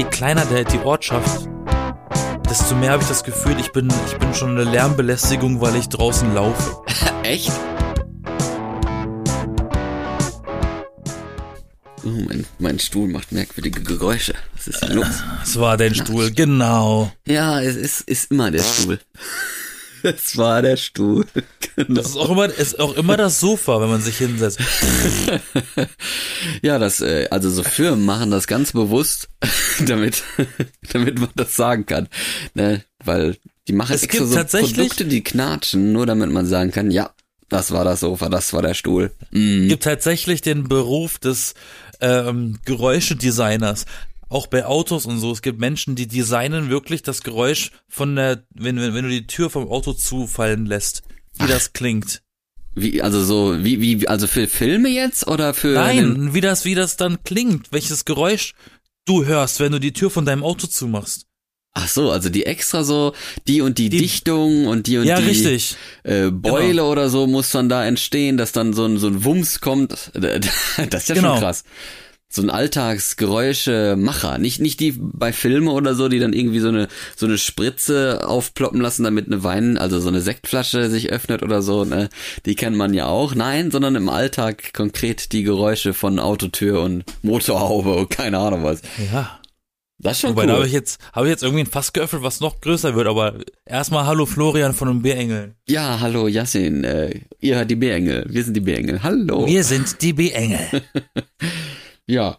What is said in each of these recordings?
je kleiner der, die Ortschaft, desto mehr habe ich das Gefühl, ich bin, ich bin schon eine Lärmbelästigung, weil ich draußen laufe. Echt? Oh, mein, mein Stuhl macht merkwürdige Geräusche. Was ist denn los? Es war dein Stuhl, genau. Ja, es ist, ist immer der Stuhl. Es war der Stuhl. Genau. Das ist auch immer, ist auch immer das Sofa, wenn man sich hinsetzt. ja, das, äh, also so Firmen machen das ganz bewusst, damit, damit man das sagen kann. Ne? Weil die machen Es extra gibt so tatsächlich- Produkte, die knatschen, nur damit man sagen kann, ja, das war das Sofa, das war der Stuhl. Mhm. gibt tatsächlich den Beruf des ähm, Geräuschedesigners. Auch bei Autos und so. Es gibt Menschen, die designen wirklich das Geräusch von der, wenn, wenn, wenn du die Tür vom Auto zufallen lässt, wie das klingt. Wie, also so, wie, wie, also für Filme jetzt oder für Nein, wie das, wie das dann klingt, welches Geräusch du hörst, wenn du die Tür von deinem Auto zumachst. Ach so, also die extra so, die und die, Die- Dichtung und die und ja, die richtig. Äh, Beule oder so muss dann da entstehen, dass dann so ein, so ein Wumms kommt. Das ist ja Genau. schon krass. So ein Alltagsgeräuschemacher. Nicht, nicht die bei Filme oder so, die dann irgendwie so eine, so eine Spritze aufploppen lassen, damit eine Wein, also so eine Sektflasche sich öffnet oder so, ne? Die kennt man ja auch. Nein, sondern im Alltag konkret die Geräusche von Autotür und Motorhaube und keine Ahnung was. Ja. Das ist schon Wobei, da habe cool. ich jetzt, habe ich jetzt irgendwie ein Fass geöffnet, was noch größer wird, aber erstmal Hallo Florian von den Bärengeln. Ja, hallo Yassin, äh, ihr hört die B-Engel. Wir sind die B-Engel. Hallo. Wir sind die B-Engel. ja.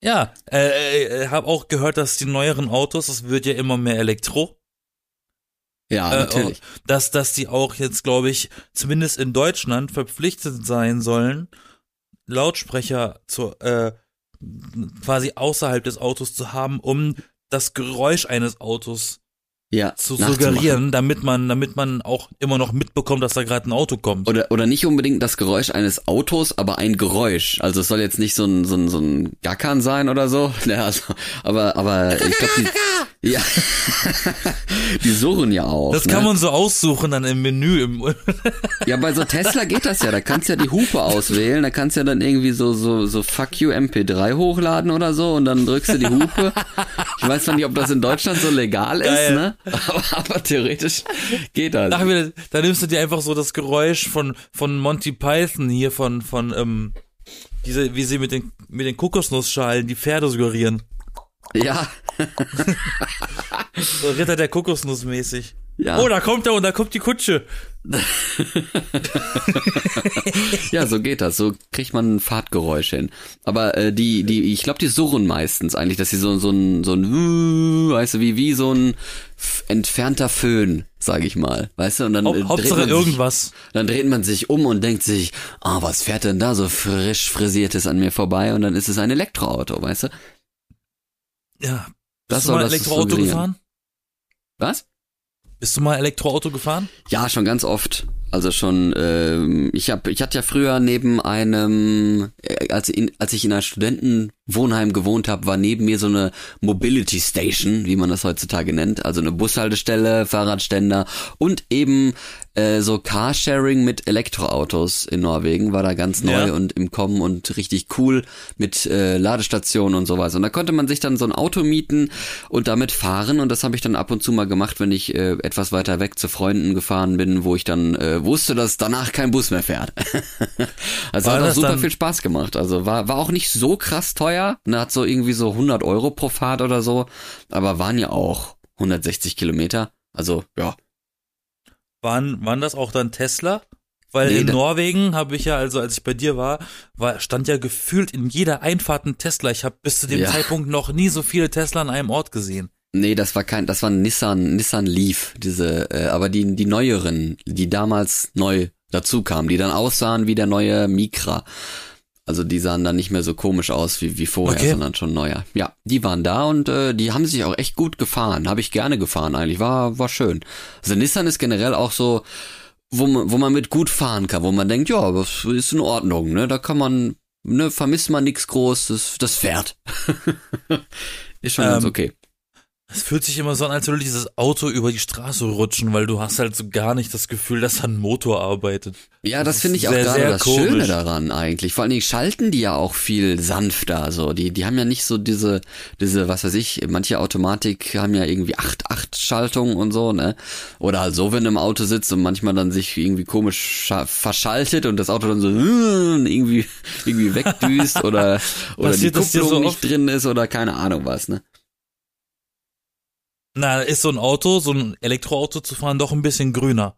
Ja, äh, äh, habe auch gehört, dass die neueren Autos, es wird ja immer mehr Elektro, Ja, äh, natürlich. dass, dass die auch jetzt, glaube ich, zumindest in Deutschland verpflichtet sein sollen, Lautsprecher zu, äh, quasi außerhalb des Autos zu haben, um das Geräusch eines Autos ja, zu suggerieren, damit man, damit man auch immer noch mitbekommt, dass da gerade ein Auto kommt. Oder, oder nicht unbedingt das Geräusch eines Autos, aber ein Geräusch. Also es soll jetzt nicht so ein, so ein, so ein Gackern sein oder so. Ja, also, aber, aber ich glaube, ja, die surren ja auch. Das ne? kann man so aussuchen dann im Menü. Im Ja, bei so Tesla geht das ja. Da kannst du ja die Hupe auswählen. Da kannst du ja dann irgendwie so, so, so Fuck you MP3 hochladen oder so und dann drückst du die Hupe. Ich weiß zwar nicht, ob das in Deutschland so legal ist, Geil. ne? Aber, aber theoretisch geht das. Ach, da nimmst du dir einfach so das Geräusch von, von Monty Python hier von, von, ähm, diese, wie sie mit den, mit den Kokosnussschalen die Pferde suggerieren. Ja, So Ritter der Kokosnuss mäßig. ja. Oh, da kommt er und da kommt die Kutsche. Ja, so geht das. So kriegt man ein Fahrtgeräusch hin. Aber äh, die, die, ich glaube, die surren meistens eigentlich, dass sie so, so ein, so ein, weißt du, wie, wie so ein entfernter Föhn, sage ich mal. Weißt du, und dann, äh, Hau dreht Hauptsache man sich, irgendwas. dann dreht man sich um und denkt sich, ah, was fährt denn da so frisch frisiertes an mir vorbei? Und dann ist es ein Elektroauto, weißt du? Ja. Das Bist du soll mal das Elektroauto gefahren? Was? Bist du mal Elektroauto gefahren? Ja, schon ganz oft. Also schon, ähm, ich hab, ich hatte ja früher neben einem, äh, als, in, als ich in einem Studentenwohnheim gewohnt habe, war neben mir so eine Mobility Station, wie man das heutzutage nennt, also eine Bushaltestelle, Fahrradständer und eben äh, so Carsharing mit Elektroautos in Norwegen war da ganz neu Ja. und im Kommen und richtig cool mit äh, Ladestationen und sowas. Und da konnte man sich dann so ein Auto mieten und damit fahren und das habe ich dann ab und zu mal gemacht, wenn ich äh, etwas weiter weg zu Freunden gefahren bin, wo ich dann äh, wusste, dass danach kein Bus mehr fährt. also War hat auch super viel Spaß gemacht. Also war war auch nicht so krass teuer, ne, hat so irgendwie so 100 Euro pro Fahrt oder so, aber waren ja auch 160 Kilometer. Also ja, Waren, waren das auch dann Tesla? Weil Nee, in Norwegen habe ich ja, also als ich bei dir war, war, stand ja gefühlt in jeder Einfahrt ein Tesla. Ich habe bis zu dem Ja. Zeitpunkt noch nie so viele Tesla an einem Ort gesehen. Nee, das war kein, das war ein Nissan, Nissan Leaf, diese, äh, aber die, die neueren, die damals neu dazu kamen, die dann aussahen wie der neue Micra. Also die sahen dann nicht mehr so komisch aus wie, wie vorher, Okay. sondern schon neuer. Ja, die waren da und äh, die haben sich auch echt gut gefahren. Habe ich gerne gefahren eigentlich. War, war schön. Also Nissan ist generell auch so, wo man, wo man mit gut fahren kann, wo man denkt, ja, das ist in Ordnung, ne? Da kann man, ne, vermisst man nichts groß, das, das fährt. ist schon ganz Ähm, okay. Es fühlt sich immer so an, als würde dieses Auto über die Straße rutschen, weil du hast halt so gar nicht das Gefühl, dass da ein Motor arbeitet. Ja, das, das finde ich auch gerade das komisch. Schöne daran eigentlich. Vor allen Dingen schalten die ja auch viel sanfter, so. Die, die haben ja nicht so diese, diese, was weiß ich, manche Automatik haben ja irgendwie acht, acht Schaltungen und so, ne? Oder halt so, wenn du im Auto sitzt und manchmal dann sich irgendwie komisch verschaltet und das Auto dann so irgendwie, irgendwie wegdüst oder, oder die Kupplung so nicht drin ist oder keine Ahnung was, ne? Na, ist so ein Auto, so ein Elektroauto zu fahren doch ein bisschen grüner.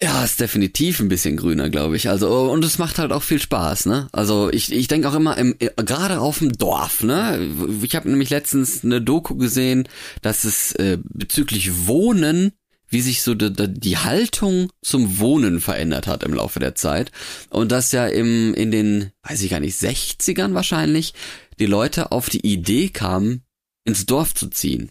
Ja, ist definitiv ein bisschen grüner, glaube ich. Also und es macht halt auch viel Spaß, ne? Also ich ich denke auch immer im gerade auf dem Dorf, ne? Ich habe nämlich letztens eine Doku gesehen, dass es äh, bezüglich Wohnen wie sich so die, die Haltung zum Wohnen verändert hat im Laufe der Zeit und dass ja im in den weiß ich gar nicht 60ern wahrscheinlich die Leute auf die Idee kamen ins Dorf zu ziehen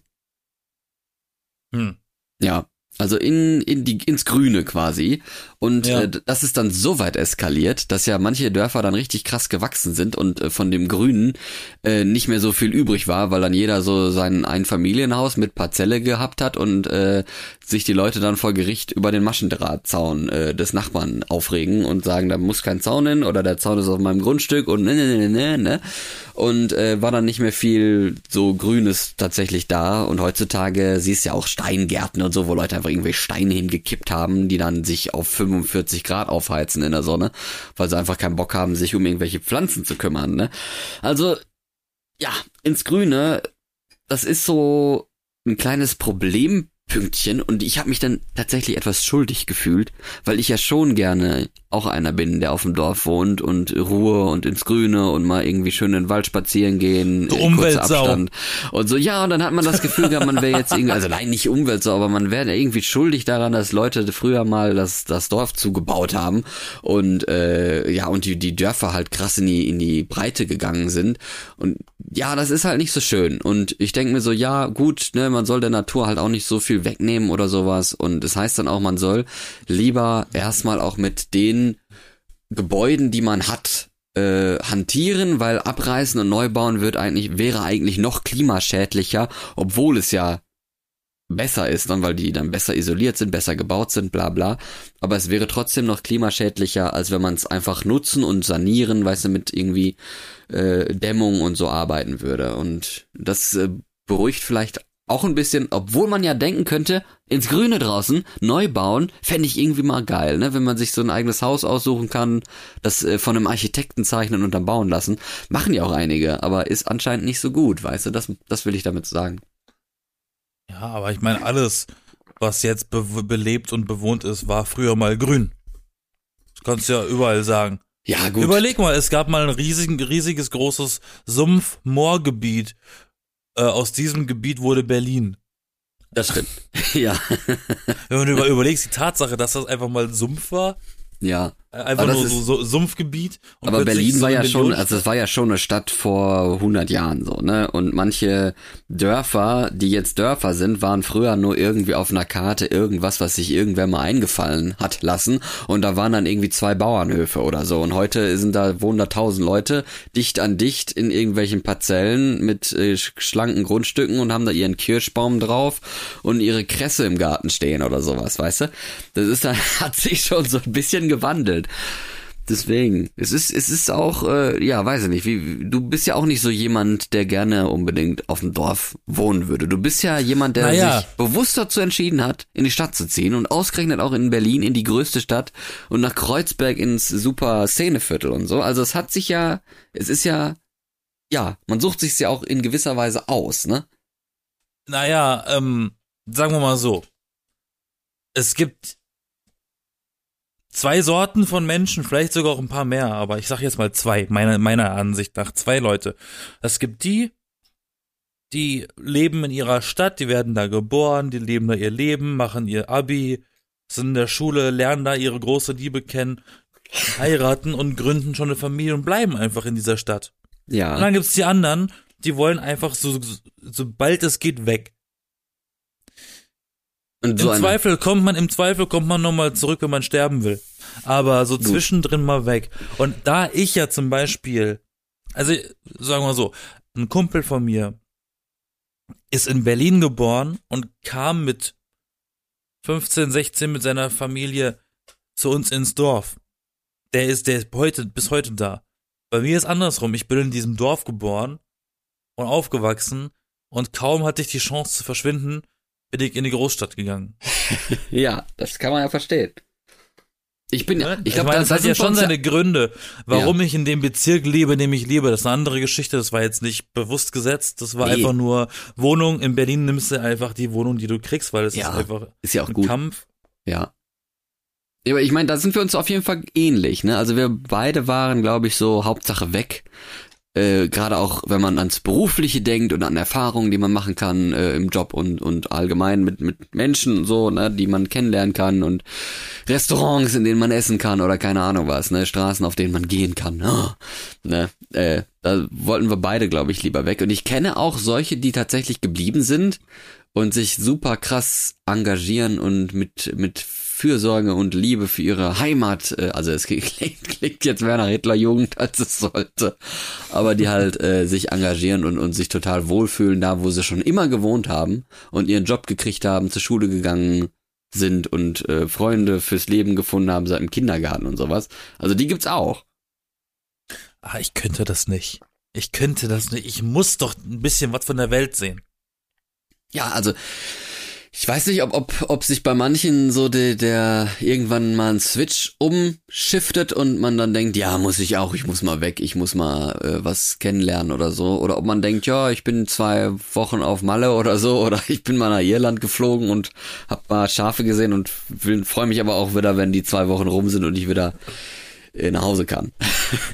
hm. Ja, also in, in die, ins Grüne quasi. Und ja. äh, das ist dann so weit eskaliert, dass ja manche Dörfer dann richtig krass gewachsen sind und äh, von dem Grünen äh, nicht mehr so viel übrig war, weil dann jeder so sein Einfamilienhaus mit Parzelle gehabt hat und äh, sich die Leute dann vor Gericht über den Maschendrahtzaun äh, des Nachbarn aufregen und sagen, da muss kein Zaun hin oder der Zaun ist auf meinem Grundstück und ne, ne, ne, ne, ne. Und äh, war dann nicht mehr viel so Grünes tatsächlich da. Und heutzutage siehst du ja auch Steingärten und so, wo Leute einfach irgendwelche Steine hingekippt haben, die dann sich auf 45 Grad aufheizen in der Sonne, weil sie einfach keinen Bock haben, sich um irgendwelche Pflanzen zu kümmern. Ne? Also, ja, ins Grüne, das ist so ein kleines Problem Pünktchen und ich habe mich dann tatsächlich etwas schuldig gefühlt, weil ich ja schon gerne auch einer bin, der auf dem Dorf wohnt und Ruhe und ins Grüne und mal irgendwie schön in den Wald spazieren gehen, du Umweltsau. Abstand und so. Ja und dann hat man das Gefühl gehabt, man wäre jetzt irgendwie also nein nicht Umweltsau, aber man wäre irgendwie schuldig daran, dass Leute früher mal das das Dorf zugebaut haben und äh, ja und die die Dörfer halt krass in die in die Breite gegangen sind. Und ja, das ist halt nicht so schön. Und ich denke mir so ja, gut, ne, man soll der Natur halt auch nicht so viel wegnehmen oder sowas. Und das heißt dann auch, man soll lieber erstmal auch mit den den Gebäuden, die man hat, äh, hantieren, weil abreißen und neu bauen wird eigentlich, wäre eigentlich noch klimaschädlicher, obwohl es ja besser ist, dann weil die dann besser isoliert sind, besser gebaut sind, bla bla. Aber es wäre trotzdem noch klimaschädlicher, als wenn man es einfach nutzen und sanieren, weißt du, mit irgendwie äh, Dämmung und so arbeiten würde. Und das äh, beruhigt vielleicht auch ein bisschen, obwohl man ja denken könnte, ins Grüne draußen, neu bauen, fände ich irgendwie mal geil, ne? Wenn man sich so ein eigenes Haus aussuchen kann, das äh, von einem Architekten zeichnen und dann bauen lassen. Machen ja auch einige, aber ist anscheinend nicht so gut, weißt du? Das, das will ich damit sagen. Ja, aber ich meine, alles, was jetzt be belebt und bewohnt ist, war früher mal grün. Das kannst du ja überall sagen. Ja, gut. Überleg mal, es gab mal ein riesigen, riesiges, großes Sumpf-Moorgebiet äh, aus diesem Gebiet wurde Berlin. Das stimmt. ja. Wenn du überlegst, die Tatsache, dass das einfach mal Sumpf war, ja. Äh, einfach nur so, so Sumpfgebiet. aber Berlin war ja schon, also es war ja schon eine Stadt vor 100 Jahren so, ne? Und manche Dörfer, die jetzt Dörfer sind, waren früher nur irgendwie auf einer Karte irgendwas, was sich irgendwer mal eingefallen hat lassen. Und da waren dann irgendwie zwei Bauernhöfe oder so. Und heute sind da, wohnen da tausend Leute, dicht an dicht in irgendwelchen Parzellen mit äh, schlanken Grundstücken und haben da ihren Kirschbaum drauf und ihre Kresse im Garten stehen oder sowas, weißt du? Das ist dann, hat sich schon so ein bisschen gewandelt. Deswegen, es ist, es ist auch, äh, ja, weiß ich nicht, wie, du bist ja auch nicht so jemand, der gerne unbedingt auf dem Dorf wohnen würde. Du bist ja jemand, der naja. sich bewusst dazu entschieden hat, in die Stadt zu ziehen und ausgerechnet auch in Berlin, in die größte Stadt und nach Kreuzberg ins super Szeneviertel und so. Also es hat sich ja, es ist ja, ja, man sucht sich ja auch in gewisser Weise aus, ne? Naja, ähm, sagen wir mal so. Es gibt zwei Sorten von Menschen, vielleicht sogar auch ein paar mehr, aber ich sag jetzt mal zwei, meiner, meiner Ansicht nach, zwei Leute. Es gibt die, die leben in ihrer Stadt, die werden da geboren, die leben da ihr Leben, machen ihr Abi, sind in der Schule, lernen da ihre große Liebe kennen, heiraten und gründen schon eine Familie und bleiben einfach in dieser Stadt. Ja. Und dann gibt's die anderen, die wollen einfach so, sobald es geht, weg. Und so Im Zweifel kommt man, im Zweifel kommt man nochmal zurück, wenn man sterben will. Aber so Gut. zwischendrin mal weg. Und da ich ja zum Beispiel, also sagen wir so, ein Kumpel von mir, ist in Berlin geboren und kam mit 15, 16 mit seiner Familie zu uns ins Dorf. Der ist, der ist heute, bis heute da. Bei mir ist andersrum. Ich bin in diesem Dorf geboren und aufgewachsen und kaum hatte ich die Chance zu verschwinden, bin ich in die Großstadt gegangen. ja, das kann man ja verstehen. Ich bin, ja, ich glaube, das, das hat ja schon seine Gründe, warum ja. ich in dem Bezirk lebe, in dem ich lebe. Das ist eine andere Geschichte. Das war jetzt nicht bewusst gesetzt. Das war nee. einfach nur Wohnung. In Berlin nimmst du einfach die Wohnung, die du kriegst, weil es ja, ist einfach ist ja auch ein gut. Kampf. Ja. Ja, aber ich meine, da sind wir uns auf jeden Fall ähnlich, ne? Also wir beide waren, glaube ich, so Hauptsache weg äh, gerade auch wenn man ans Berufliche denkt und an Erfahrungen, die man machen kann äh, im Job und, und allgemein mit, mit Menschen und so, ne, die man kennenlernen kann und Restaurants, in denen man essen kann oder keine Ahnung was, ne, Straßen, auf denen man gehen kann. Oh, ne, äh, da wollten wir beide, glaube ich, lieber weg. Und ich kenne auch solche, die tatsächlich geblieben sind und sich super krass engagieren und mit, mit Fürsorge und Liebe für ihre Heimat, äh, also es klingt, klingt jetzt mehr nach Hitlerjugend, als es sollte, aber die halt äh, sich engagieren und, und sich total wohlfühlen da, wo sie schon immer gewohnt haben und ihren Job gekriegt haben, zur Schule gegangen sind und äh, Freunde fürs Leben gefunden haben seit dem Kindergarten und sowas. Also die gibt's auch. Ah, ich könnte das nicht. Ich könnte das nicht. Ich muss doch ein bisschen was von der Welt sehen. Ja, also ich weiß nicht, ob, ob, ob sich bei manchen so der, der irgendwann mal ein Switch umschiftet und man dann denkt, ja, muss ich auch, ich muss mal weg, ich muss mal äh, was kennenlernen oder so. Oder ob man denkt, ja, ich bin zwei Wochen auf Malle oder so, oder ich bin mal nach Irland geflogen und hab mal Schafe gesehen und freue mich aber auch wieder, wenn die zwei Wochen rum sind und ich wieder äh, nach Hause kann.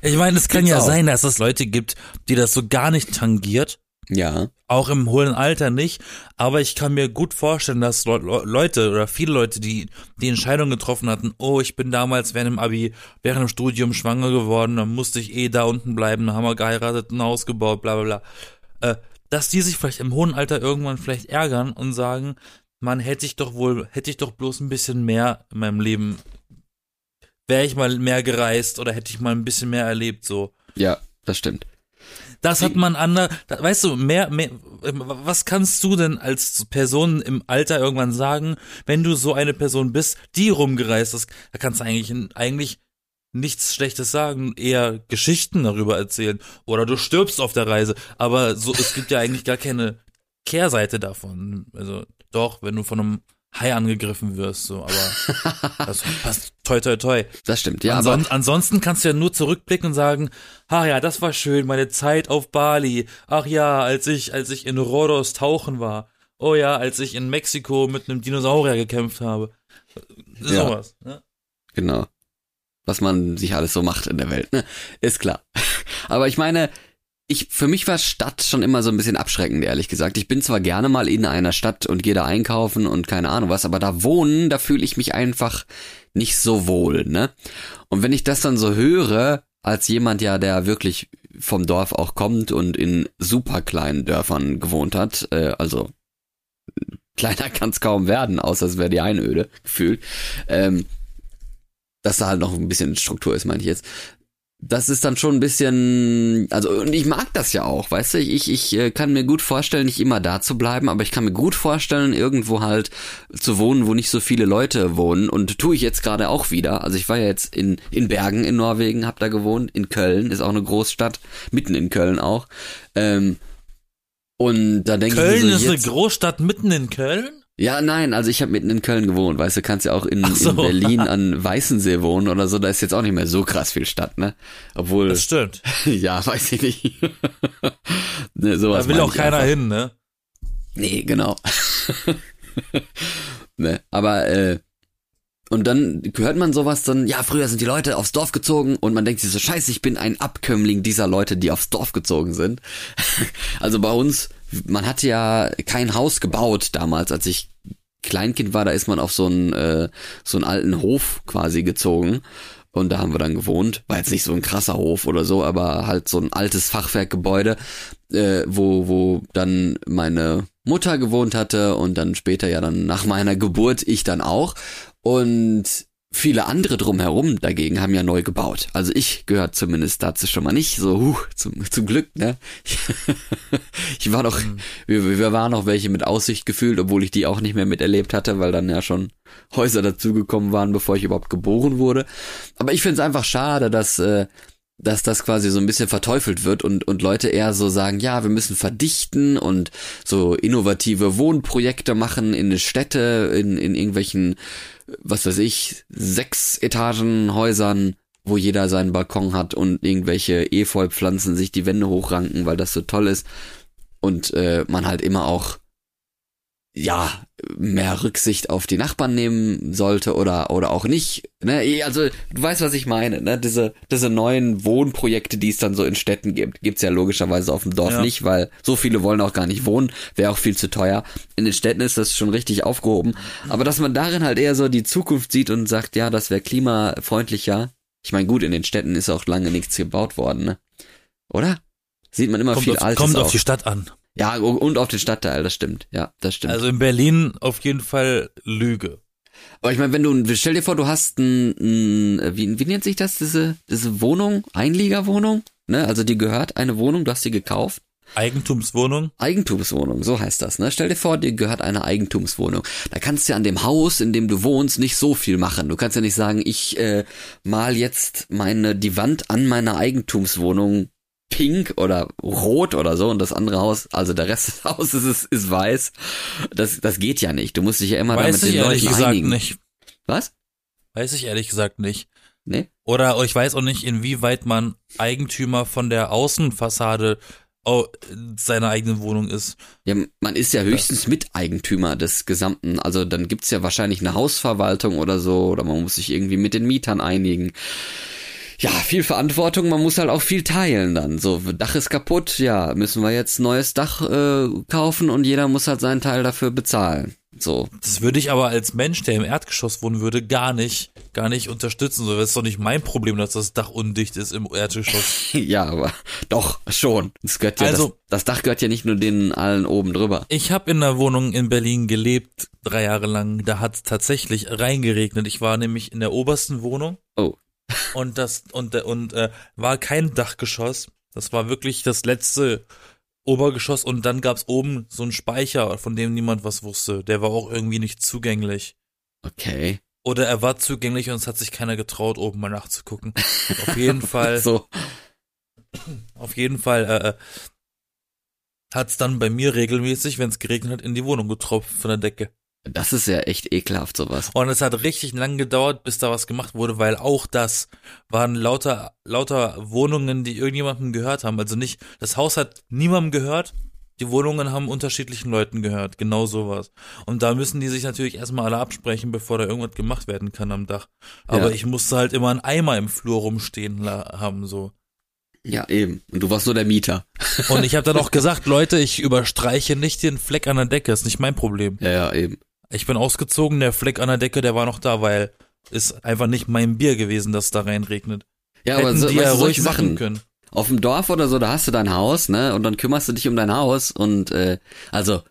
Ich meine, es kann ja auch. sein, dass es Leute gibt, die das so gar nicht tangiert ja. Auch im hohen Alter nicht. Aber ich kann mir gut vorstellen, dass Leute oder viele Leute, die die Entscheidung getroffen hatten, oh, ich bin damals während dem Abi, während dem Studium schwanger geworden, dann musste ich eh da unten bleiben, dann haben wir geheiratet, ein Haus gebaut, bla bla bla. Äh, dass die sich vielleicht im hohen Alter irgendwann vielleicht ärgern und sagen, man hätte ich doch wohl, hätte ich doch bloß ein bisschen mehr in meinem Leben, wäre ich mal mehr gereist oder hätte ich mal ein bisschen mehr erlebt, so. Ja, das stimmt. Das hat man anders, weißt du, mehr, mehr, was kannst du denn als Person im Alter irgendwann sagen, wenn du so eine Person bist, die rumgereist ist, da kannst du eigentlich, eigentlich nichts Schlechtes sagen, eher Geschichten darüber erzählen. Oder du stirbst auf der Reise, aber so, es gibt ja eigentlich gar keine Kehrseite davon. Also doch, wenn du von einem Hai angegriffen wirst, so, aber das passt toi toi toi. Das stimmt, ja. Anson aber ansonsten kannst du ja nur zurückblicken und sagen, ach ja, das war schön, meine Zeit auf Bali. Ach ja, als ich, als ich in Rhodos tauchen war. Oh ja, als ich in Mexiko mit einem Dinosaurier gekämpft habe. Sowas, ja. ne? Genau. Was man sich alles so macht in der Welt, ne? Ist klar. Aber ich meine, ich, für mich war Stadt schon immer so ein bisschen abschreckend, ehrlich gesagt. Ich bin zwar gerne mal in einer Stadt und gehe da einkaufen und keine Ahnung was, aber da wohnen, da fühle ich mich einfach nicht so wohl, ne? Und wenn ich das dann so höre, als jemand ja, der wirklich vom Dorf auch kommt und in super kleinen Dörfern gewohnt hat, äh, also kleiner kann es kaum werden, außer es wäre die Einöde gefühlt, ähm, dass da halt noch ein bisschen Struktur ist, meine ich jetzt das ist dann schon ein bisschen, also und ich mag das ja auch, weißt du, ich, ich äh, kann mir gut vorstellen, nicht immer da zu bleiben, aber ich kann mir gut vorstellen, irgendwo halt zu wohnen, wo nicht so viele Leute wohnen und tue ich jetzt gerade auch wieder. Also ich war ja jetzt in, in Bergen in Norwegen, hab da gewohnt, in Köln, ist auch eine Großstadt, mitten in Köln auch. Ähm, und da denke ich mir so, ist jetzt, eine Großstadt mitten in Köln? Ja, nein, also ich habe mitten in Köln gewohnt, weißt du, kannst ja auch in, so. in Berlin an Weißensee wohnen oder so, da ist jetzt auch nicht mehr so krass viel Stadt, ne? Obwohl. Das stimmt. ja, weiß ich nicht. ne, sowas da will auch keiner einfach. hin, ne? Nee, genau. ne, aber äh, und dann hört man sowas dann, ja, früher sind die Leute aufs Dorf gezogen und man denkt sich so, scheiße, ich bin ein Abkömmling dieser Leute, die aufs Dorf gezogen sind. also bei uns man hat ja kein Haus gebaut damals, als ich Kleinkind war, da ist man auf so einen, äh, so einen alten Hof quasi gezogen. Und da haben wir dann gewohnt. War jetzt nicht so ein krasser Hof oder so, aber halt so ein altes Fachwerkgebäude, äh, wo, wo dann meine Mutter gewohnt hatte und dann später ja dann nach meiner Geburt ich dann auch. Und viele andere drumherum dagegen haben ja neu gebaut. Also ich gehört zumindest dazu schon mal nicht. So, huh, zum, zum Glück, ne? ich war noch, mhm. wir, wir waren noch welche mit Aussicht gefühlt, obwohl ich die auch nicht mehr miterlebt hatte, weil dann ja schon Häuser dazugekommen waren, bevor ich überhaupt geboren wurde. Aber ich finde es einfach schade, dass, äh, dass das quasi so ein bisschen verteufelt wird und, und Leute eher so sagen, ja, wir müssen verdichten und so innovative Wohnprojekte machen in Städte, in, in irgendwelchen was weiß ich, sechs Etagen Häusern, wo jeder seinen Balkon hat und irgendwelche Efeupflanzen sich die Wände hochranken, weil das so toll ist. Und äh, man halt immer auch ja, mehr Rücksicht auf die Nachbarn nehmen sollte oder, oder auch nicht. Ne? Also, du weißt, was ich meine, ne? Diese, diese neuen Wohnprojekte, die es dann so in Städten gibt, gibt's ja logischerweise auf dem Dorf ja. nicht, weil so viele wollen auch gar nicht wohnen, wäre auch viel zu teuer. In den Städten ist das schon richtig aufgehoben. Aber dass man darin halt eher so die Zukunft sieht und sagt, ja, das wäre klimafreundlicher. Ich meine, gut, in den Städten ist auch lange nichts gebaut worden, ne? Oder? Sieht man immer kommt viel auf, Altes Kommt auf die Stadt an. Ja, und auf den Stadtteil, das stimmt. Ja, das stimmt. Also in Berlin auf jeden Fall Lüge. Aber ich meine, wenn du, stell dir vor, du hast ein, ein wie, wie nennt sich das, diese, diese Wohnung, Einliegerwohnung, ne? Also die gehört eine Wohnung, du hast sie gekauft. Eigentumswohnung? Eigentumswohnung, so heißt das, ne? Stell dir vor, dir gehört eine Eigentumswohnung. Da kannst du ja an dem Haus, in dem du wohnst, nicht so viel machen. Du kannst ja nicht sagen, ich äh, mal jetzt meine die Wand an meiner Eigentumswohnung pink oder rot oder so und das andere Haus, also der Rest des Hauses ist, ist weiß. Das, das geht ja nicht. Du musst dich ja immer Weiß damit den Leuten gesagt einigen. Nicht. Was? Weiß ich ehrlich gesagt nicht. Nee? Oder ich weiß auch nicht, inwieweit man Eigentümer von der Außenfassade oh, seiner eigenen Wohnung ist. Ja, man ist ja höchstens Miteigentümer des gesamten, also dann gibt's ja wahrscheinlich eine Hausverwaltung oder so, oder man muss sich irgendwie mit den Mietern einigen ja, viel Verantwortung, man muss halt auch viel teilen dann. So, Dach ist kaputt, ja, müssen wir jetzt neues Dach äh, kaufen und jeder muss halt seinen Teil dafür bezahlen. So. Das würde ich aber als Mensch, der im Erdgeschoss wohnen würde, gar nicht, gar nicht unterstützen. So, das ist doch nicht mein Problem, dass das Dach undicht ist im Erdgeschoss. ja, aber doch, schon. Das gehört ja, also, das, das Dach gehört ja nicht nur denen allen oben drüber. Ich habe in einer Wohnung in Berlin gelebt, drei Jahre lang. Da hat es tatsächlich reingeregnet. Ich war nämlich in der obersten Wohnung. Oh und das und und äh, war kein Dachgeschoss. Das war wirklich das letzte Obergeschoss und dann gab's oben so einen Speicher, von dem niemand was wusste. Der war auch irgendwie nicht zugänglich. Okay. Oder er war zugänglich und es hat sich keiner getraut, oben mal nachzugucken. Auf jeden Fall. so. Auf jeden Fall äh, äh hat's dann bei mir regelmäßig, wenn es geregnet hat, in die Wohnung getropft von der Decke. Das ist ja echt ekelhaft, sowas. Und es hat richtig lang gedauert, bis da was gemacht wurde, weil auch das waren lauter, lauter Wohnungen, die irgendjemandem gehört haben. Also nicht, das Haus hat niemandem gehört, die Wohnungen haben unterschiedlichen Leuten gehört, genau sowas. Und da müssen die sich natürlich erstmal alle absprechen, bevor da irgendwas gemacht werden kann am Dach. Aber ja. ich musste halt immer einen Eimer im Flur rumstehen haben, so. Ja, eben. Und du warst nur der Mieter. Und ich habe dann auch gesagt, Leute, ich überstreiche nicht den Fleck an der Decke, ist nicht mein Problem. Ja, ja, eben. Ich bin ausgezogen, der Fleck an der Decke, der war noch da, weil ist einfach nicht mein Bier gewesen, dass da reinregnet. Ja, Hätten aber so, die ja solche Sachen können. Auf dem Dorf oder so, da hast du dein Haus, ne? Und dann kümmerst du dich um dein Haus und äh, also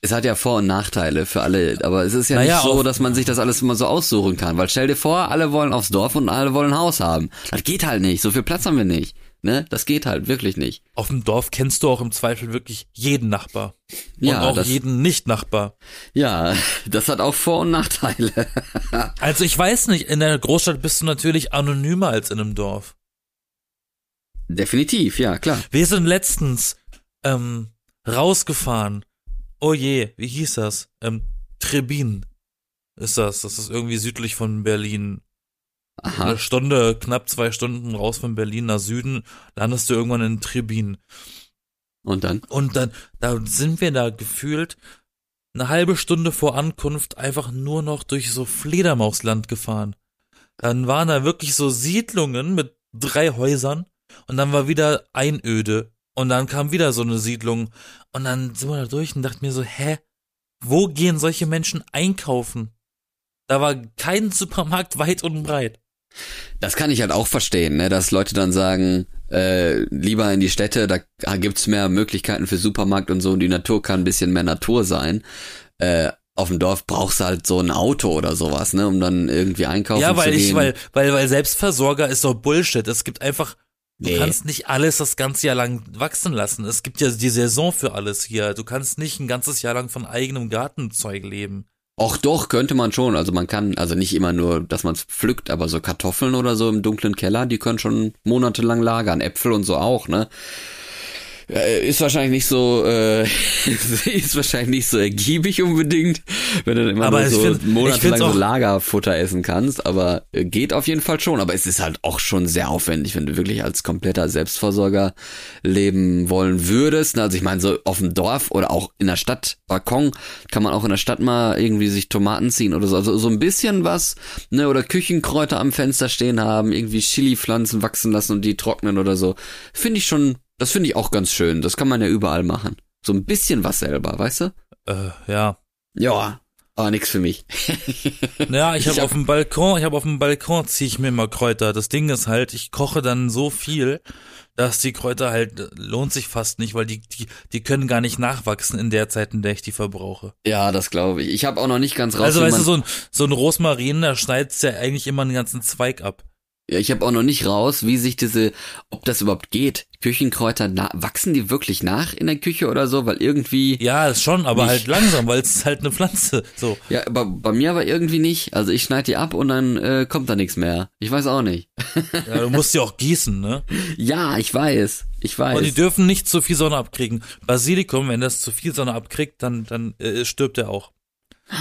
es hat ja Vor- und Nachteile für alle, aber es ist ja naja, nicht so, dass man sich das alles immer so aussuchen kann. Weil stell dir vor, alle wollen aufs Dorf und alle wollen ein Haus haben. Das geht halt nicht, so viel Platz haben wir nicht. Ne? Das geht halt wirklich nicht. Auf dem Dorf kennst du auch im Zweifel wirklich jeden Nachbar. Und ja, auch das, jeden Nicht-Nachbar. Ja, das hat auch Vor- und Nachteile. also ich weiß nicht, in der Großstadt bist du natürlich anonymer als in einem Dorf. Definitiv, ja, klar. Wir sind letztens ähm, rausgefahren. Oh je, wie hieß das? Ähm, Trebin ist das. Das ist irgendwie südlich von Berlin. Aha. Eine Stunde, knapp zwei Stunden raus von Berlin nach Süden, landest du irgendwann in Trebin. Und dann? Und dann, da sind wir da gefühlt eine halbe Stunde vor Ankunft einfach nur noch durch so Fledermausland gefahren. Dann waren da wirklich so Siedlungen mit drei Häusern und dann war wieder Einöde und dann kam wieder so eine Siedlung und dann sind wir da durch und dachten mir so, hä, wo gehen solche Menschen einkaufen? Da war kein Supermarkt weit und breit. Das kann ich halt auch verstehen, ne, dass Leute dann sagen, äh, lieber in die Städte, da gibt's mehr Möglichkeiten für Supermarkt und so und die Natur kann ein bisschen mehr Natur sein. Äh, auf dem Dorf brauchst du halt so ein Auto oder sowas, ne, um dann irgendwie einkaufen Ja, weil zu ich, gehen. weil, weil, weil Selbstversorger ist doch Bullshit. Es gibt einfach, du Nee. kannst nicht alles das ganze Jahr lang wachsen lassen. Es gibt ja die Saison für alles hier. Du kannst nicht ein ganzes Jahr lang von eigenem Gartenzeug leben. Och doch, könnte man schon. Also man kann, also nicht immer nur, dass man es pflückt, aber so Kartoffeln oder so im dunklen Keller, die können schon monatelang lagern. Äpfel und so auch, ne? Äh, Ist wahrscheinlich nicht so, äh, ist wahrscheinlich nicht so ergiebig unbedingt, wenn du immer Aber so find- monatelang so Lagerfutter essen kannst, aber äh, geht auf jeden Fall schon. Aber es ist halt auch schon sehr aufwendig, wenn du wirklich als kompletter Selbstversorger leben wollen würdest. Also ich meine, so auf dem Dorf oder auch in der Stadt, Balkon, kann man auch in der Stadt mal irgendwie sich Tomaten ziehen oder so. Also so ein bisschen was, ne, oder Küchenkräuter am Fenster stehen haben, irgendwie Chili-Pflanzen wachsen lassen und die trocknen oder so. Finde ich schon, das finde ich auch ganz schön. Das kann man ja überall machen. So ein bisschen was selber, weißt du? Äh, ja. Ja, aber nix für mich. Naja, ich habe hab- auf dem Balkon, ich habe auf dem Balkon ziehe ich mir immer Kräuter. Das Ding ist halt, ich koche dann so viel, dass die Kräuter halt lohnt sich fast nicht, weil die die die können gar nicht nachwachsen in der Zeit, in der ich die verbrauche. Ja, das glaube ich. Ich habe auch noch nicht ganz raus. also weißt du, so ein so ein Rosmarin, da schneidest ja eigentlich immer einen ganzen Zweig ab. Ja, ich habe auch noch nicht raus, wie sich diese, ob das überhaupt geht. Küchenkräuter, na, wachsen die wirklich nach in der Küche oder so? Weil irgendwie, Ja, ist schon, aber Nicht. halt langsam, weil es ist halt eine Pflanze. So. ja, bei, bei mir aber irgendwie nicht. Also ich schneide die ab und dann äh, kommt da nichts mehr. Ich weiß auch nicht. Ja, du musst die auch gießen, ne? Ja, ich weiß. Ich weiß. Und die dürfen nicht zu viel Sonne abkriegen. Basilikum, wenn das zu viel Sonne abkriegt, dann, dann äh, stirbt er auch.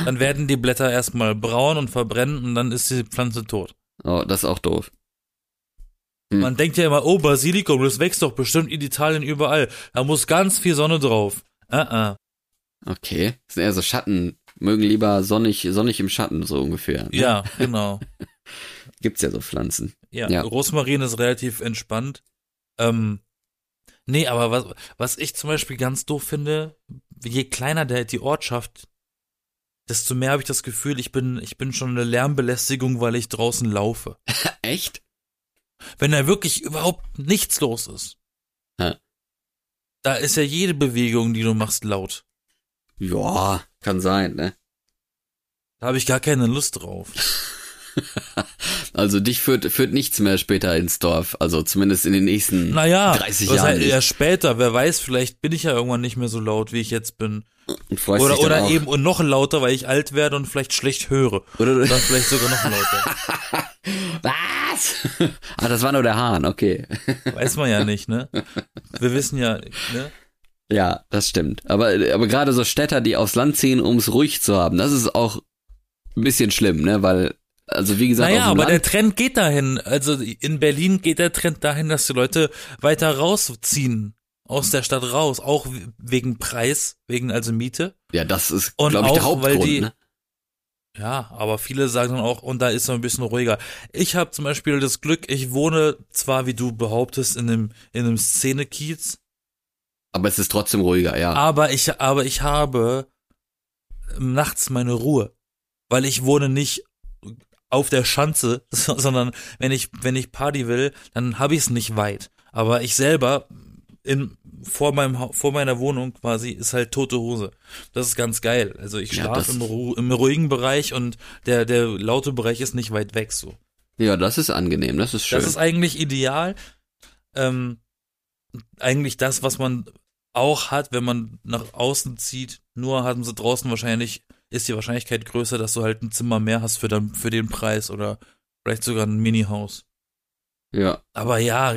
Dann werden die Blätter erstmal braun und verbrennen und dann ist die Pflanze tot. Oh, das ist auch doof. Hm. Man denkt ja immer, oh, Basilikum, das wächst doch bestimmt in Italien überall. Da muss ganz viel Sonne drauf. Uh -uh. Okay. Das sind eher so Schatten. Mögen lieber sonnig, sonnig im Schatten, so ungefähr. ne? Ja, genau. Gibt's ja so Pflanzen. Ja, Ja. Rosmarin ist relativ entspannt. Ähm, nee, aber was, was ich zum Beispiel ganz doof finde, je kleiner der, die Ortschaft, desto mehr habe ich das Gefühl, ich bin, ich bin schon eine Lärmbelästigung, weil ich draußen laufe. Echt? Wenn da wirklich überhaupt nichts los ist. Ja. Da ist ja jede Bewegung, die du machst, laut. Ja, kann sein, ne? Da habe ich gar keine Lust drauf. Also dich führt, führt nichts mehr später ins Dorf. Also zumindest in den nächsten Naja, 30 was Jahren halt nicht. eher später, wer weiß, vielleicht bin ich ja irgendwann nicht mehr so laut, wie ich jetzt bin. Und freust Oder, dich oder auch. eben und noch lauter, weil ich alt werde und vielleicht schlecht höre. Oder Dann vielleicht sogar noch lauter. Was? ah, das war nur der Hahn, okay. Weiß man ja nicht, ne? Wir wissen ja, ne? Ja, das stimmt. Aber, aber gerade so Städter, die aufs Land ziehen, um es ruhig zu haben, das ist auch ein bisschen schlimm, ne? Weil, also wie gesagt, Naja, aber der Land, Trend geht dahin. Also in Berlin geht der Trend dahin, dass die Leute weiter rausziehen. Aus der Stadt raus. Auch wegen Preis, wegen also Miete. ja, das ist, Und glaube ich, der Hauptgrund, die- ne? Ja, aber viele sagen dann auch, und da ist so ein bisschen ruhiger. Ich habe zum Beispiel das Glück, ich wohne zwar, wie du behauptest, in einem, in einem Szene-Kiez, Aber es ist trotzdem ruhiger, ja. aber ich, aber ich habe nachts meine Ruhe. Weil ich wohne nicht auf der Schanze, sondern wenn ich, wenn ich Party will, dann habe ich es nicht weit. Aber ich selber in, vor meinem, vor meiner Wohnung quasi ist halt tote Hose. Das ist ganz geil. Also ich Ja, schlafe das- im, Ru im ruhigen Bereich und der, der laute Bereich ist nicht weit weg so. Ja, das ist angenehm, das ist schön. Das ist eigentlich ideal. Ähm, eigentlich das, was man auch hat, wenn man nach außen zieht. Nur haben sie draußen wahrscheinlich, ist die Wahrscheinlichkeit größer, dass du halt ein Zimmer mehr hast für, dann, für den Preis oder vielleicht sogar ein Mini-Haus. ja. Aber ja,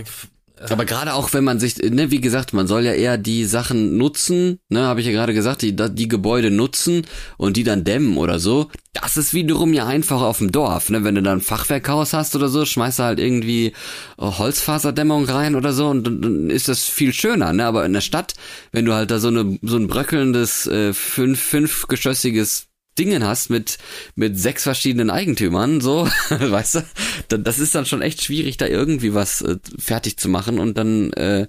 Aber gerade auch, wenn man sich, ne, wie gesagt, man soll ja eher die Sachen nutzen, ne, habe ich ja gerade gesagt, die, die Gebäude nutzen und die dann dämmen oder so. Das ist wiederum ja einfach auf dem Dorf, ne, wenn du dann ein Fachwerkhaus hast oder so, schmeißt du halt irgendwie äh, Holzfaserdämmung rein oder so und dann, dann ist das viel schöner, ne, aber in der Stadt, wenn du halt da so eine, so ein bröckelndes, äh, fünf, fünfgeschossiges Dingen hast mit mit sechs verschiedenen Eigentümern, so, weißt du, dann, das ist dann schon echt schwierig, da irgendwie was äh, fertig zu machen und dann äh,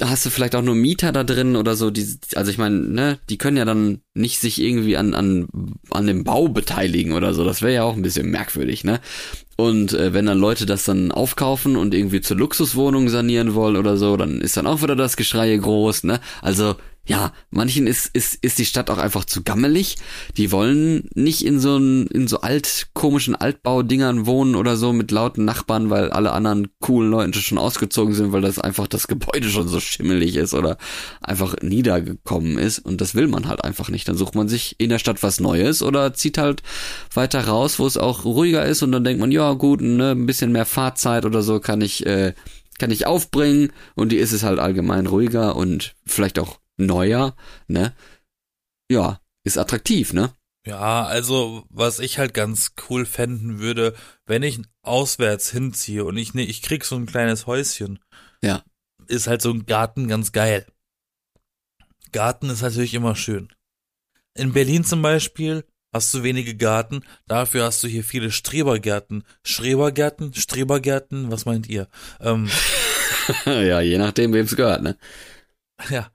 hast du vielleicht auch nur Mieter da drin oder so, die, also ich meine, ne, die können ja dann nicht sich irgendwie an an an dem Bau beteiligen oder so, das wäre ja auch ein bisschen merkwürdig, ne? Und äh, wenn dann Leute das dann aufkaufen und irgendwie zur Luxuswohnung sanieren wollen oder so, dann ist dann auch wieder das Geschrei groß, ne? Also ja, manchen ist, ist, ist die Stadt auch einfach zu gammelig. Die wollen nicht in so, in so alt, komischen Altbaudingern wohnen oder so mit lauten Nachbarn, weil alle anderen coolen Leute schon ausgezogen sind, weil das einfach das Gebäude schon so schimmelig ist oder einfach niedergekommen ist. Und das will man halt einfach nicht. Dann sucht man sich in der Stadt was Neues oder zieht halt weiter raus, wo es auch ruhiger ist und dann denkt man, ja gut, ne, ein bisschen mehr Fahrzeit oder so kann ich, äh, kann ich aufbringen und die ist es halt allgemein ruhiger und vielleicht auch neuer, ne? Ja, ist attraktiv, ne? Ja, also was ich halt ganz cool fänden würde, wenn ich auswärts hinziehe und ich ne, ich krieg so ein kleines Häuschen. Ja. Ist halt so ein Garten ganz geil. Garten ist natürlich immer schön. In Berlin zum Beispiel hast du wenige Garten, dafür hast du hier viele Strebergärten. Strebergärten, Strebergärten, was meint ihr? Ähm, ja, je nachdem, wem es gehört, ne? ja,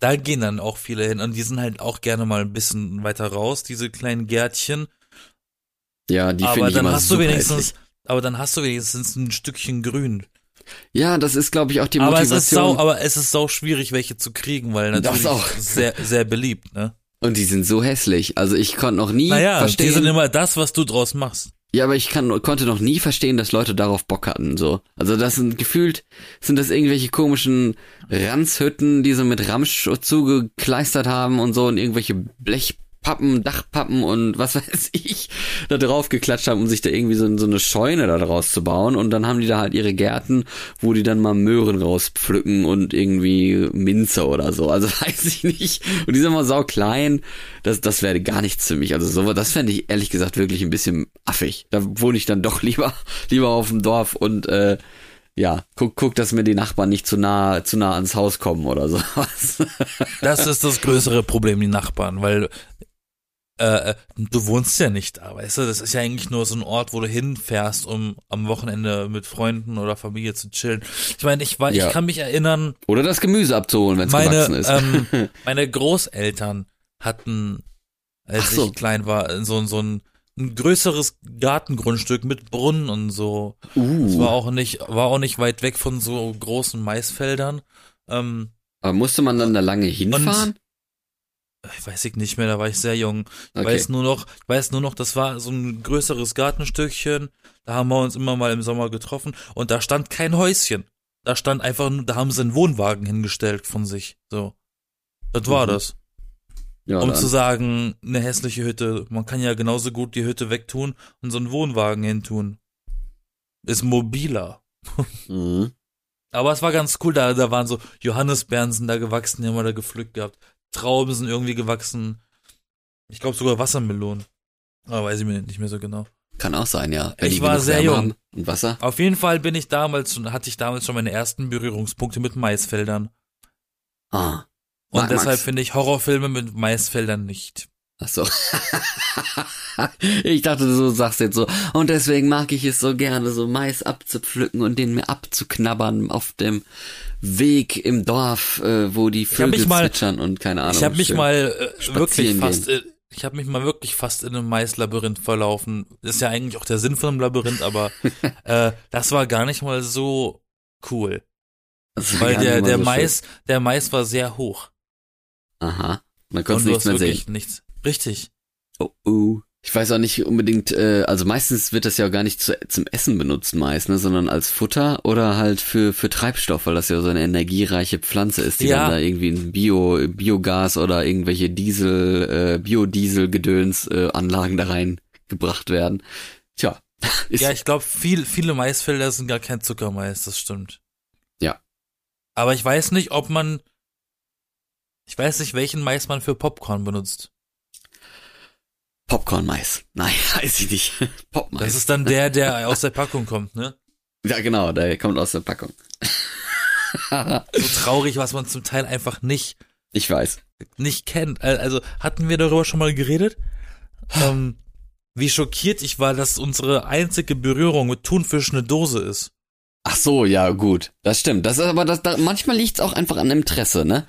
da gehen dann auch viele hin und die sind halt auch gerne mal ein bisschen weiter raus, diese kleinen Gärtchen. Ja, die aber finde ich dann immer hast du wenigstens, aber dann hast du wenigstens ein Stückchen Grün. Ja, das ist, glaube ich, auch die Aber Motivation. es ist sau, aber es ist sau schwierig, welche zu kriegen, weil Das natürlich auch. sehr, sehr beliebt, ne? Und die sind so hässlich. Also ich konnte noch nie Naja, verstehen. die sind immer das, was du draus machst. Ja, aber ich kann, konnte noch nie verstehen, dass Leute darauf Bock hatten. So, also das sind gefühlt sind das irgendwelche komischen Ranzhütten, die so mit Ramsch zugekleistert haben und so und irgendwelche Blechpappen, Dachpappen und was weiß ich da drauf geklatscht haben, um sich da irgendwie so, so eine Scheune da draus zu bauen. Und dann haben die da halt ihre Gärten, wo die dann mal Möhren rauspflücken und irgendwie Minze oder so. Also weiß ich nicht. Und die sind mal sau klein. Das, das wäre gar nichts für mich. Also so, das fände ich ehrlich gesagt wirklich ein bisschen affig. Da wohne ich dann doch lieber, lieber auf dem Dorf und äh, ja, guck, guck, dass mir die Nachbarn nicht zu nah, zu nah ans Haus kommen oder sowas. Das ist das größere Problem, die Nachbarn, weil äh, äh, du wohnst ja nicht da, weißt du? Das ist ja eigentlich nur so ein Ort, wo du hinfährst, um am Wochenende mit Freunden oder Familie zu chillen. Ich meine, ich war, Ja. ich kann mich erinnern, Oder das Gemüse abzuholen, wenn es gewachsen ist. ähm, meine Großeltern hatten, als so. ich klein war, so, so ein, ein größeres Gartengrundstück mit Brunnen und so. Uh, war auch nicht, war auch nicht weit weg von so großen Maisfeldern. Ähm, aber musste man dann da lange hinfahren? Ich weiß ich nicht mehr, da war ich sehr jung. Ich Okay. weiß nur noch, ich weiß nur noch, das war so ein größeres Gartenstückchen. Da haben wir uns immer mal im Sommer getroffen und da stand kein Häuschen. Da stand einfach nur, da haben sie einen Wohnwagen hingestellt von sich. So. Das war Mhm. das. ja, um dann. zu sagen, eine hässliche Hütte, man kann ja genauso gut die Hütte wegtun und so einen Wohnwagen hintun. Ist mobiler. Mhm. Aber es war ganz cool, da, da waren so Johannisbeeren sind da gewachsen, die haben wir da gepflückt gehabt. Trauben sind irgendwie gewachsen. Ich glaube sogar Wassermelonen. Aber weiß ich mir nicht mehr so genau. Kann auch sein, ja. Wenn Ich war sehr jung. Und Wasser? Auf jeden Fall bin ich damals schon, hatte ich damals schon meine ersten Berührungspunkte mit Maisfeldern. Ah. Und Mag- deshalb Max. finde ich Horrorfilme mit Maisfeldern nicht. Ach so. ich dachte, du sagst jetzt so. Und deswegen mag ich es so gerne, so Mais abzupflücken und den mir abzuknabbern auf dem Weg im Dorf, äh, wo die Vögel mich mal- zwitschern und keine Ahnung. Ich habe mich schön. mal äh, wirklich fast, äh, ich habe mich mal wirklich fast in einem Maislabyrinth verlaufen. Ist ja eigentlich auch der Sinn von einem Labyrinth, aber äh, das war gar nicht mal so cool, weil der der so Mais, der Mais war sehr hoch Schön. Aha. Man konnte nichts mehr sehen. nichts. Richtig. Oh, oh. Ich weiß auch nicht unbedingt, äh, also meistens wird das ja auch gar nicht zu, zum Essen benutzt meist, ne, sondern als Futter oder halt für, für Treibstoff, weil das ja so eine energiereiche Pflanze ist, die Ja. dann da irgendwie in Bio, Biogas oder irgendwelche Diesel, äh, Biodiesel-Gedöns äh, da reingebracht werden. Tja, Ja, ich glaube, viel, viele Maisfelder sind gar kein Zuckermais, das stimmt. Ja. Aber ich weiß nicht, ob man, ich weiß nicht, welchen Mais man für Popcorn benutzt. Popcorn-Mais. Nein, weiß ich nicht. Popmais. Das ist dann der, der aus der Packung kommt, ne? ja, genau, der kommt aus der Packung. So traurig, was man zum Teil einfach nicht ich weiß. nicht kennt. Al- Also hatten wir darüber schon mal geredet? Ähm, wie schockiert ich war, dass unsere einzige Berührung mit Thunfisch eine Dose ist. Ach so, ja, gut. Das stimmt. Das ist aber das, da, manchmal liegt's auch einfach an Interesse, ne?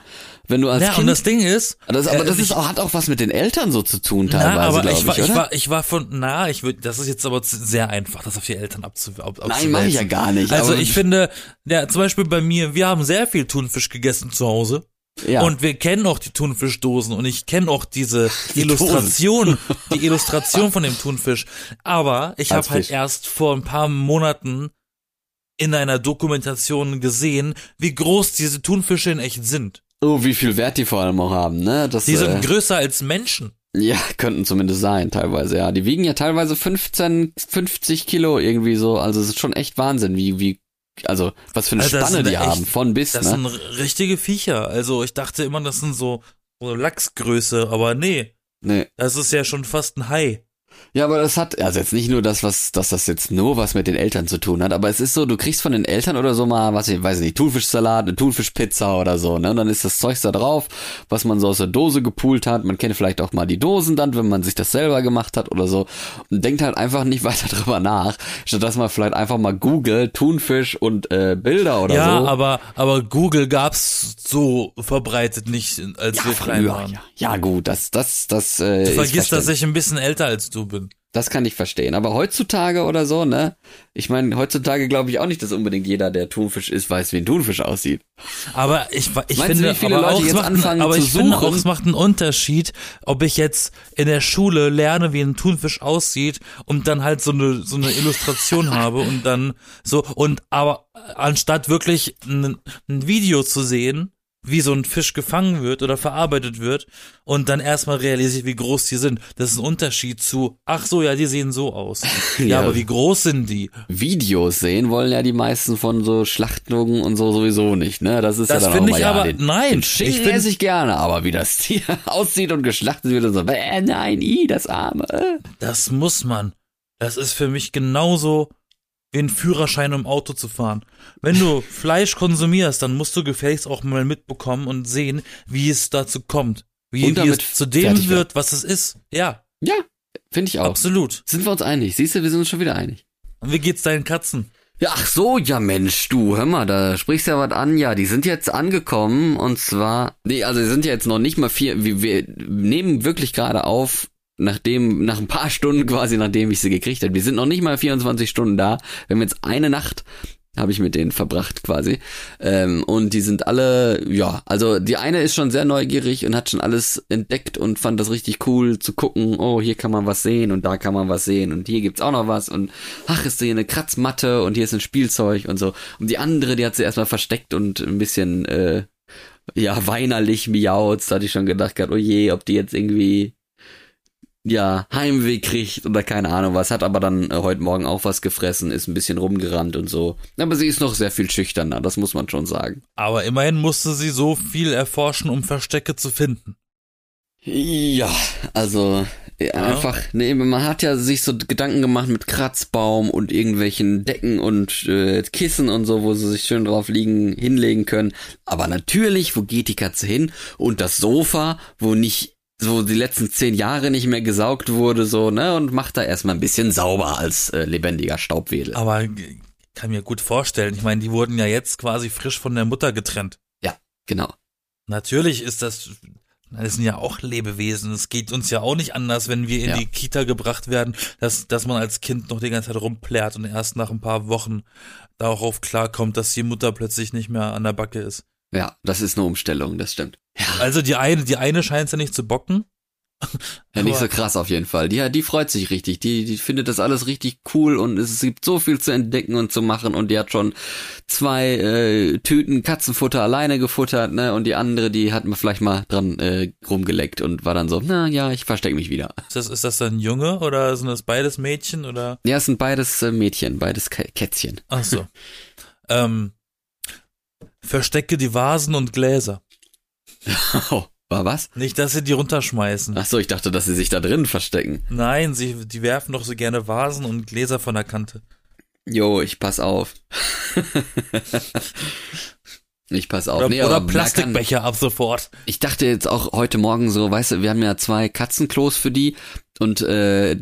Wenn du als Ja, Kind und das Ding ist, Das, aber äh, das ich- ist auch, hat auch was mit den Eltern so zu tun, teilweise, na, aber glaube ich war, ich, oder? war, ich war von, na, ich würde, das ist jetzt aber sehr einfach, das auf die Eltern abzu, ab, Nein, mache ich ja gar nicht. Also ich finde, ja, zum Beispiel bei mir, wir haben sehr viel Thunfisch gegessen zu Hause. Ja. Und wir kennen auch die Thunfischdosen und ich kenne auch diese Illustration, die Illustration von dem Thunfisch. Aber ich habe halt erst vor ein paar Monaten in einer Dokumentation gesehen, wie groß diese Thunfische in echt sind. Oh, wie viel Wert die vor allem auch haben, ne? Das, Die sind äh, größer als Menschen. ja, könnten zumindest sein, teilweise, ja. Die wiegen ja teilweise 15, 50 Kilo irgendwie so. Also es ist schon echt Wahnsinn, wie, wie, also was für eine das Spanne die echt- haben, von bis, Das ne? sind richtige Viecher. Also ich dachte immer, das sind so, so Lachsgröße, aber nee, Nee. das ist ja schon fast ein Hai. Ja, aber das hat, also jetzt nicht nur das, was, dass das jetzt nur was mit den Eltern zu tun hat, aber es ist so, du kriegst von den Eltern oder so mal, was ich weiß nicht, Thunfischsalat, eine Thunfischpizza oder so, ne? Und dann ist das Zeugs da drauf, was man so aus der Dose gepoolt hat. Man kennt vielleicht auch mal die Dosen dann, wenn man sich das selber gemacht hat oder so. Und denkt halt einfach nicht weiter drüber nach, statt dass man vielleicht einfach mal googelt, Thunfisch und äh, Bilder oder ja, so. aber, aber Google gab's so verbreitet nicht, als ja, wir früher, waren. ja. ja gut, das, das, das, äh, Du vergisst, dass ich ein bisschen älter als du bin. Das kann ich verstehen. Aber heutzutage oder so, ne? Ich meine, heutzutage glaube ich auch nicht, dass unbedingt jeder, der Thunfisch ist, weiß, wie ein Thunfisch aussieht. Aber ich, ich Meinst du, finde, wie viele aber Leute auch, es jetzt macht, anfangen aber zu ich finde suchen? auch, es macht einen Unterschied, ob ich jetzt in der Schule lerne, wie ein Thunfisch aussieht und dann halt so eine, so eine Illustration habe und dann so, und aber anstatt wirklich ein, ein Video zu sehen, wie so ein Fisch gefangen wird oder verarbeitet wird und dann erstmal realisiert, wie groß die sind. Das ist ein Unterschied zu, ach so, ja, die sehen so aus. Ja, Ja. aber wie groß sind die? Videos sehen wollen ja die meisten von so Schlachtungen und so sowieso nicht, ne? Das ist Das ja dann finde ich ja, aber- den, nein, den ich Schinken find- esse ich gerne, aber wie das Tier aussieht und geschlachtet wird und so, äh, nein, i, das Arme. Das muss man. Das ist für mich genauso wie ein Führerschein, um Auto zu fahren. Wenn du Fleisch konsumierst, dann musst du gefälligst auch mal mitbekommen und sehen, wie es dazu kommt. Wie, wie es zu dem wird, was es ist. Ja, Ja, finde ich auch. absolut. Sind wir uns einig? Siehst du, wir sind uns schon wieder einig. Und wie geht's deinen Katzen? Ja, ach so, ja Mensch, du, hör mal, da sprichst ja was an. Ja, die sind jetzt angekommen und zwar, nee, also die sind ja jetzt noch nicht mal vier, wir, wir nehmen wirklich gerade auf, nachdem, nach ein paar Stunden quasi, nachdem ich sie gekriegt habe. Wir sind noch nicht mal 24 Stunden da. Wir haben jetzt eine Nacht, habe ich mit denen verbracht quasi. Ähm, und die sind alle, ja, also die eine ist schon sehr neugierig und hat schon alles entdeckt und fand das richtig cool zu gucken, oh, hier kann man was sehen und da kann man was sehen und hier gibt's auch noch was und ach, ist hier eine Kratzmatte und hier ist ein Spielzeug und so. Und die andere, die hat sie erstmal versteckt und ein bisschen, äh, ja, weinerlich miaut. Da hatte ich schon gedacht oh je, ob die jetzt irgendwie ja, Heimweh kriegt oder keine Ahnung was, hat aber dann äh, heute Morgen auch was gefressen, ist ein bisschen rumgerannt und so. Aber sie ist noch sehr viel schüchterner, das muss man schon sagen. Aber immerhin musste sie so viel erforschen, um Verstecke zu finden. Ja, also äh, einfach, nee, man hat ja sich so Gedanken gemacht mit Kratzbaum und irgendwelchen Decken und äh, Kissen und so, wo sie sich schön drauf liegen, hinlegen können. Aber natürlich, wo geht die Katze hin? Und das Sofa, wo nicht so die letzten zehn Jahre nicht mehr gesaugt wurde, so, ne, und macht da erstmal ein bisschen sauber als äh, lebendiger Staubwedel. Aber kann mir gut vorstellen. Ich meine, die wurden ja jetzt quasi frisch von der Mutter getrennt. Genau. Natürlich ist das, das sind ja auch Lebewesen. Es geht uns ja auch nicht anders, wenn wir in Ja. die Kita gebracht werden, dass, dass man als Kind noch die ganze Zeit rumplärt und erst nach ein paar Wochen darauf klarkommt, dass die Mutter plötzlich nicht mehr an der Backe ist. Ja, das ist eine Umstellung, das stimmt. Also die eine, die eine scheint ja nicht zu bocken. Ja, nicht so krass auf jeden Fall. Die, die freut sich richtig. Die, die findet das alles richtig cool und es gibt so viel zu entdecken und zu machen und die hat schon zwei äh, Tüten Katzenfutter alleine gefuttert, ne? Und die andere, die hat mir vielleicht mal dran äh, rumgeleckt und war dann so, na ja, ich versteck mich wieder. Ist das, ist das dann Junge oder sind das beides Mädchen oder? Ja, es sind beides äh, Mädchen, beides Kä- Kätzchen. Ach so. ähm, verstecke die Vasen und Gläser. Oh, war was? Nicht, dass sie die runterschmeißen. Ach so, ich dachte, dass sie sich da drin verstecken. Nein, sie, die werfen doch so gerne Vasen und Gläser von der Kante. Jo, ich pass auf. ich pass auf. Oder, Nee, oder man kann- Plastikbecher ab sofort. Ich dachte jetzt auch heute Morgen so, weißt du, wir haben ja zwei Katzenklos für die und äh,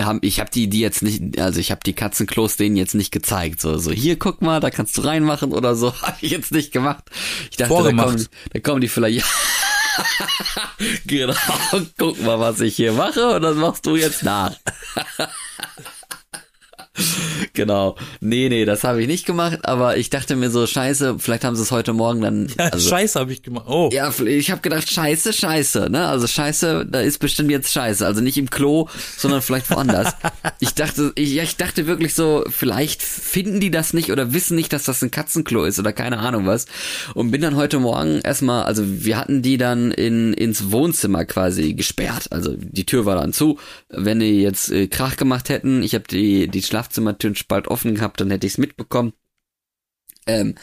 haben, ich habe die die jetzt nicht, also ich habe die Katzenklos denen jetzt nicht gezeigt, so so hier guck mal, da kannst du reinmachen oder so, habe ich jetzt nicht gemacht. Ich dachte, da kommen, da kommen die vielleicht. genau, guck mal, was ich hier mache und das machst du jetzt nach. genau. Nee, nee, das habe ich nicht gemacht, aber ich dachte mir so, scheiße, vielleicht haben sie es heute Morgen dann. Ja, also, Scheiße habe ich gemacht. Oh. Ja, ich habe gedacht, scheiße, scheiße, ne? Also scheiße, da ist bestimmt jetzt scheiße. Also nicht im Klo, sondern vielleicht woanders. ich dachte, ich, ja, ich dachte wirklich so, vielleicht finden die das nicht oder wissen nicht, dass das ein Katzenklo ist oder keine Ahnung was. Und bin dann heute Morgen erstmal, also wir hatten die dann in ins Wohnzimmer quasi gesperrt. Also die Tür war dann zu. Wenn die jetzt äh, Krach gemacht hätten, ich habe die, die Schlafzimmertüren spalt offen gehabt, dann hätte ich es mitbekommen. Ähm,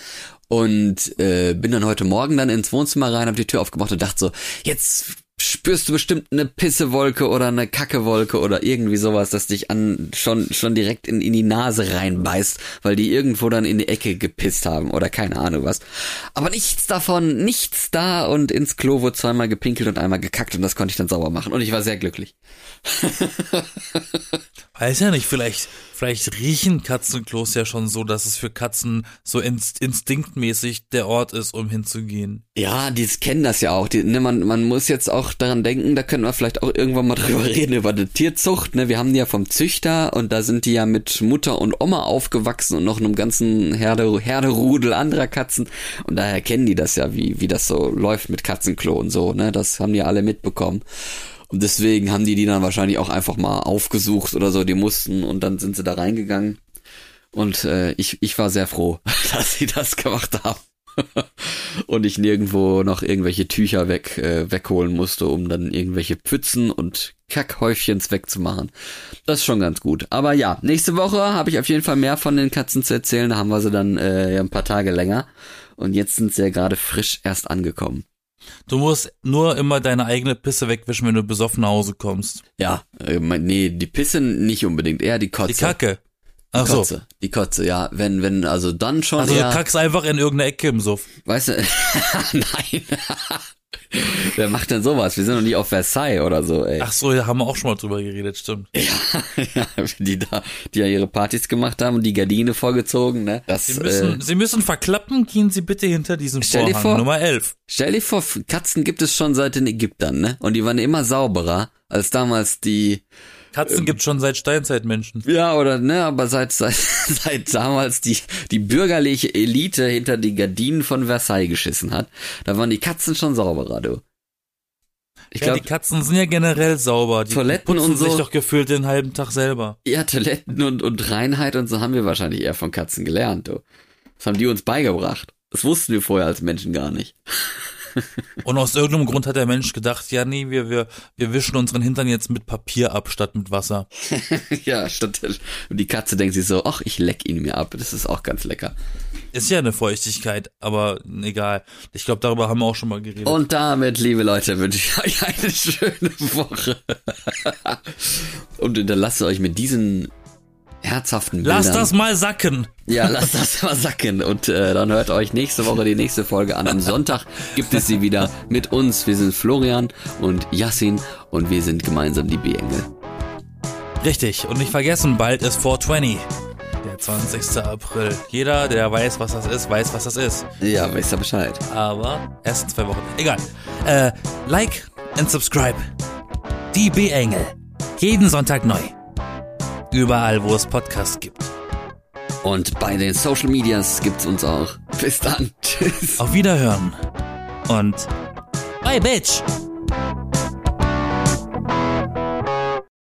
und äh, bin dann heute Morgen dann ins Wohnzimmer rein, hab die Tür aufgemacht und dachte so, jetzt spürst du bestimmt eine Pissewolke oder eine Kackewolke oder irgendwie sowas, das dich an schon schon direkt in, in die Nase reinbeißt, weil die irgendwo dann in die Ecke gepisst haben oder keine Ahnung was. Aber nichts davon, nichts da und ins Klo wurde zweimal gepinkelt und einmal gekackt und das konnte ich dann sauber machen und ich war sehr glücklich. Weiß ja nicht, vielleicht, vielleicht riechen Katzenklos ja schon so, dass es für Katzen so inst instinktmäßig der Ort ist, um hinzugehen. Ja, die kennen das ja auch. Die, ne, man, man muss jetzt auch daran denken, da können wir vielleicht auch irgendwann mal drüber reden, über die Tierzucht. Ne? Wir haben die ja vom Züchter und da sind die ja mit Mutter und Oma aufgewachsen und noch einem ganzen Herde, Herderudel anderer Katzen. Und daher kennen die das ja, wie, wie das so läuft mit Katzenklo und so. Ne? Das haben die alle mitbekommen. Und deswegen haben die die dann wahrscheinlich auch einfach mal aufgesucht oder so, die mussten und dann sind sie da reingegangen. Und äh, ich, ich war sehr froh, dass sie das gemacht haben. und ich nirgendwo noch irgendwelche Tücher weg, äh, wegholen musste, um dann irgendwelche Pfützen und Kackhäufchens wegzumachen. Das ist schon ganz gut. Aber ja, nächste Woche habe ich auf jeden Fall mehr von den Katzen zu erzählen. Da haben wir sie dann äh, ein paar Tage länger. Und jetzt sind sie ja gerade frisch erst angekommen. Du musst nur immer deine eigene Pisse wegwischen, wenn du besoffen nach Hause kommst. Ja, äh, nee, die Pisse nicht unbedingt, eher die Kotze. Die Kacke. Die Ach so. Kotze, die Kotze, ja, wenn, wenn, also dann schon Also eher, du kackst einfach in irgendeine Ecke im Suff. weißt du, nein, wer macht denn sowas? Wir sind noch nie auf Versailles oder so, ey. Ach so, da haben wir auch schon mal drüber geredet, stimmt. Ja, die da, die ja ihre Partys gemacht haben und die Gardine vorgezogen, ne? Das, Sie müssen, äh, Sie müssen verklappen, gehen Sie bitte hinter diesen Stell dir Vorhang. vor- Nummer 11. stell dir vor, Katzen gibt es schon seit den Ägyptern, ne? Und die waren immer sauberer als damals die, Katzen gibt's schon seit Steinzeitmenschen. Ja, oder ne, aber seit seit, seit damals die die bürgerliche Elite hinter die Gardinen von Versailles geschissen hat, da waren die Katzen schon sauberer, du. Ich ja, glaube, die Katzen sind ja generell sauber. Die Toiletten putzen und so. sich doch gefühlt den halben Tag selber. ja, Toiletten und und Reinheit und so haben wir wahrscheinlich eher von Katzen gelernt, du. Das haben die uns beigebracht. Das wussten wir vorher als Menschen gar nicht. Und aus irgendeinem Grund hat der Mensch gedacht, ja nee, wir, wir, wir wischen unseren Hintern jetzt mit Papier ab statt mit Wasser. ja, statt und die Katze denkt sich so, ach, ich leck ihn mir ab. Das ist auch ganz lecker. Ist ja eine Feuchtigkeit, aber egal. Ich glaube, darüber haben wir auch schon mal geredet. Und damit, liebe Leute, wünsche ich euch eine schöne Woche. Und hinterlasst euch mit diesen herzhaften Bildern. Lass das mal sacken. Ja, lasst das mal sacken. Und äh, dann hört euch nächste Woche die nächste Folge an. Am Sonntag gibt es sie wieder mit uns. Wir sind Florian und Yassin und wir sind gemeinsam die B-Engel. Richtig. Und nicht vergessen, bald ist 420. Der 20. April. Jeder, der weiß, was das ist, weiß, was das ist. Ja, wisst ihr Bescheid. Aber erst in zwei Wochen. Egal. Äh, like and subscribe. Die B-Engel. Jeden Sonntag neu. Überall, wo es Podcasts gibt. Und bei den Social Medias gibt's uns auch. Bis dann. Tschüss. Auf Wiederhören. Und bye, Bitch.